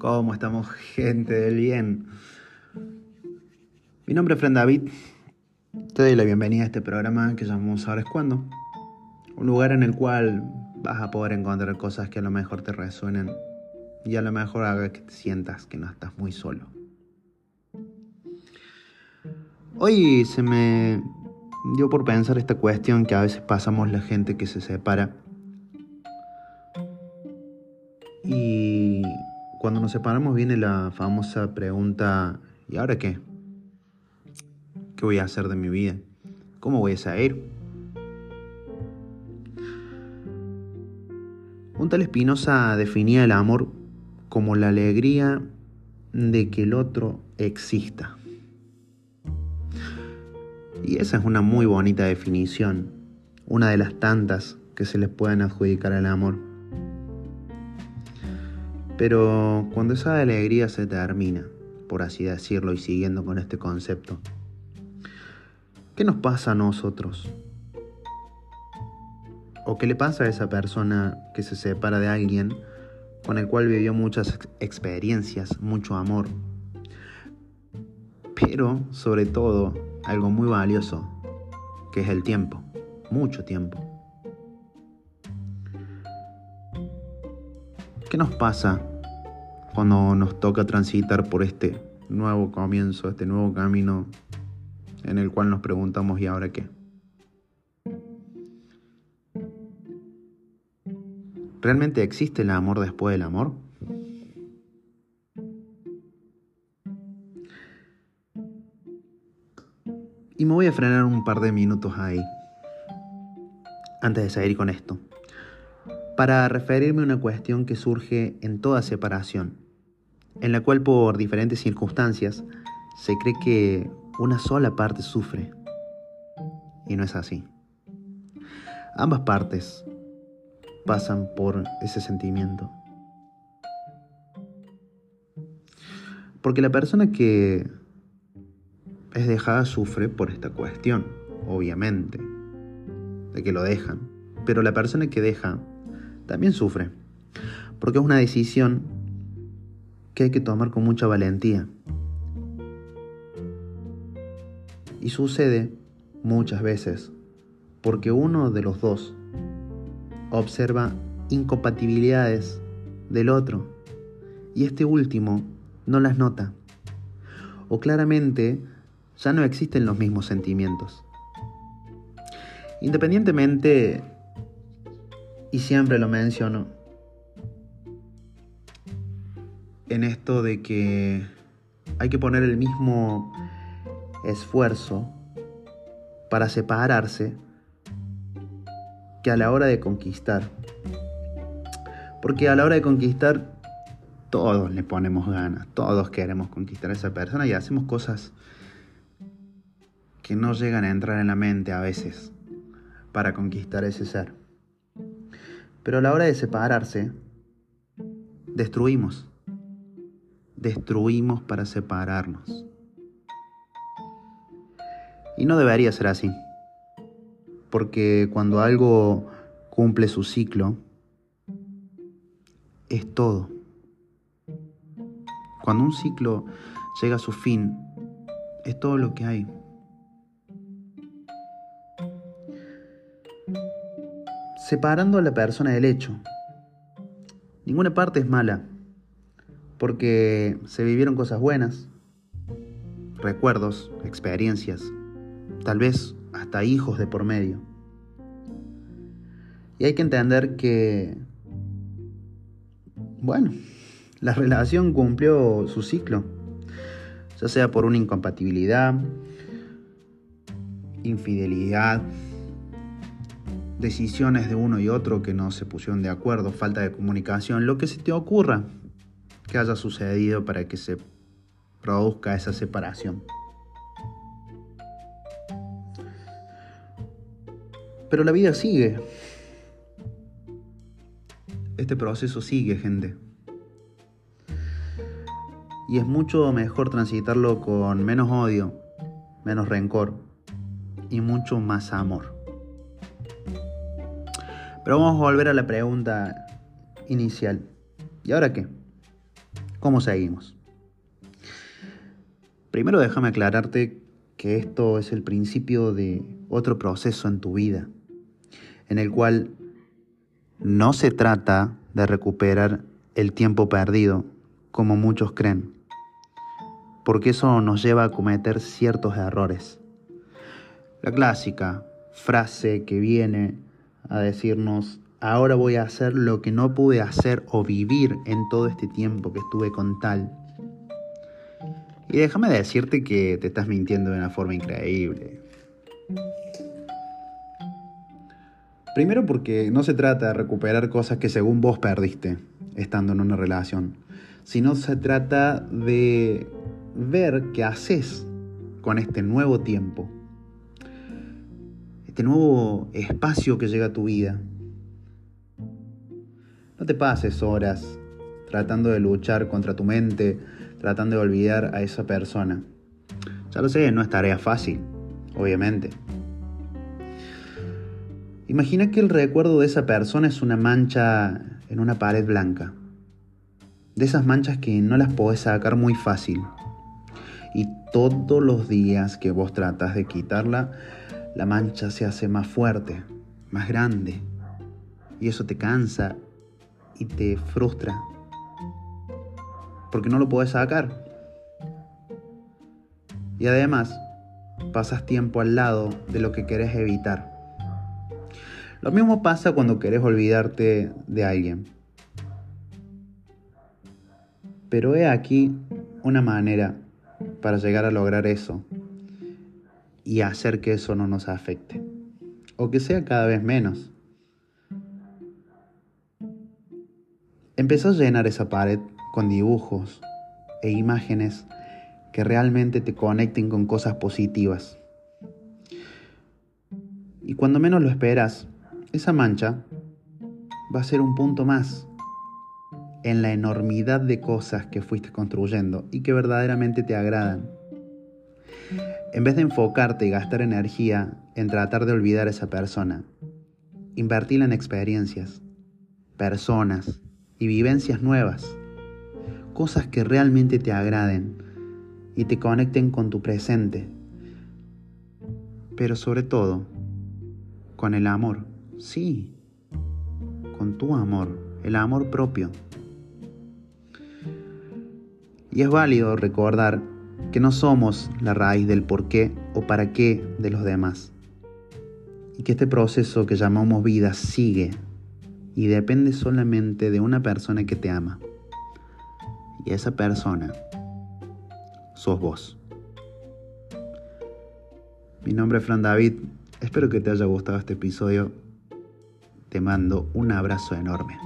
¿Cómo estamos, gente del bien? Mi nombre es Fran David. Te doy la bienvenida a este programa que llamamos Ahora es cuando. Un lugar en el cual vas a poder encontrar cosas que a lo mejor te resuenen y a lo mejor haga que te sientas que no estás muy solo. Hoy se me dio por pensar esta cuestión que a veces pasamos la gente que se separa. Y cuando nos separamos viene la famosa pregunta, ¿y ahora qué? ¿Qué voy a hacer de mi vida? ¿Cómo voy a salir? Un tal Espinosa definía el amor como la alegría de que el otro exista. Y esa es una muy bonita definición, una de las tantas que se les pueden adjudicar al amor. Pero cuando esa alegría se termina, por así decirlo, y siguiendo con este concepto, ¿qué nos pasa a nosotros? ¿O qué le pasa a esa persona que se separa de alguien con el cual vivió muchas experiencias, mucho amor? Pero, sobre todo, algo muy valioso, que es el tiempo, mucho tiempo. ¿Qué nos pasa cuando nos toca transitar por este nuevo comienzo, este nuevo camino en el cual nos preguntamos ¿y ahora qué? ¿Realmente existe el amor después del amor? Y me voy a frenar un par de minutos ahí, antes de seguir con esto para referirme a una cuestión que surge en toda separación, en la cual por diferentes circunstancias se cree que una sola parte sufre. Y no es así. Ambas partes pasan por ese sentimiento. Porque la persona que es dejada sufre por esta cuestión, obviamente, de que lo dejan. Pero la persona que deja también sufre, porque es una decisión que hay que tomar con mucha valentía. Y sucede muchas veces porque uno de los dos observa incompatibilidades del otro y este último no las nota. O claramente ya no existen los mismos sentimientos. Independientemente y siempre lo menciono. En esto de que hay que poner el mismo esfuerzo para separarse que a la hora de conquistar. Porque a la hora de conquistar todos le ponemos ganas, todos queremos conquistar a esa persona y hacemos cosas que no llegan a entrar en la mente a veces para conquistar ese ser. Pero a la hora de separarse, destruimos. Destruimos para separarnos. Y no debería ser así. Porque cuando algo cumple su ciclo, es todo. Cuando un ciclo llega a su fin, es todo lo que hay. separando a la persona del hecho. Ninguna parte es mala, porque se vivieron cosas buenas, recuerdos, experiencias, tal vez hasta hijos de por medio. Y hay que entender que, bueno, la relación cumplió su ciclo, ya sea por una incompatibilidad, infidelidad, decisiones de uno y otro que no se pusieron de acuerdo, falta de comunicación, lo que se te ocurra que haya sucedido para que se produzca esa separación. Pero la vida sigue. Este proceso sigue, gente. Y es mucho mejor transitarlo con menos odio, menos rencor y mucho más amor. Pero vamos a volver a la pregunta inicial. ¿Y ahora qué? ¿Cómo seguimos? Primero déjame aclararte que esto es el principio de otro proceso en tu vida, en el cual no se trata de recuperar el tiempo perdido, como muchos creen, porque eso nos lleva a cometer ciertos errores. La clásica frase que viene a decirnos, ahora voy a hacer lo que no pude hacer o vivir en todo este tiempo que estuve con tal. Y déjame decirte que te estás mintiendo de una forma increíble. Primero porque no se trata de recuperar cosas que según vos perdiste estando en una relación, sino se trata de ver qué haces con este nuevo tiempo, este nuevo espacio que llega a tu vida. No te pases horas tratando de luchar contra tu mente, tratando de olvidar a esa persona. Ya lo sé, no es tarea fácil, obviamente. Imagina que el recuerdo de esa persona es una mancha en una pared blanca. De esas manchas que no las podés sacar muy fácil. Y todos los días que vos tratas de quitarla, la mancha se hace más fuerte, más grande. Y eso te cansa y te frustra. Porque no lo podés sacar. Y además, pasas tiempo al lado de lo que querés evitar. Lo mismo pasa cuando querés olvidarte de alguien. Pero he aquí una manera para llegar a lograr eso y hacer que eso no nos afecte. O que sea cada vez menos. Empezó a llenar esa pared con dibujos e imágenes que realmente te conecten con cosas positivas. Y cuando menos lo esperas, esa mancha va a ser un punto más en la enormidad de cosas que fuiste construyendo y que verdaderamente te agradan. En vez de enfocarte y gastar energía en tratar de olvidar a esa persona, invertirla en experiencias, personas y vivencias nuevas, cosas que realmente te agraden y te conecten con tu presente, pero sobre todo con el amor. Sí, con tu amor, el amor propio. Y es válido recordar que no somos la raíz del por qué o para qué de los demás. Y que este proceso que llamamos vida sigue y depende solamente de una persona que te ama. Y esa persona sos vos. Mi nombre es Fran David. Espero que te haya gustado este episodio te mando un abrazo enorme.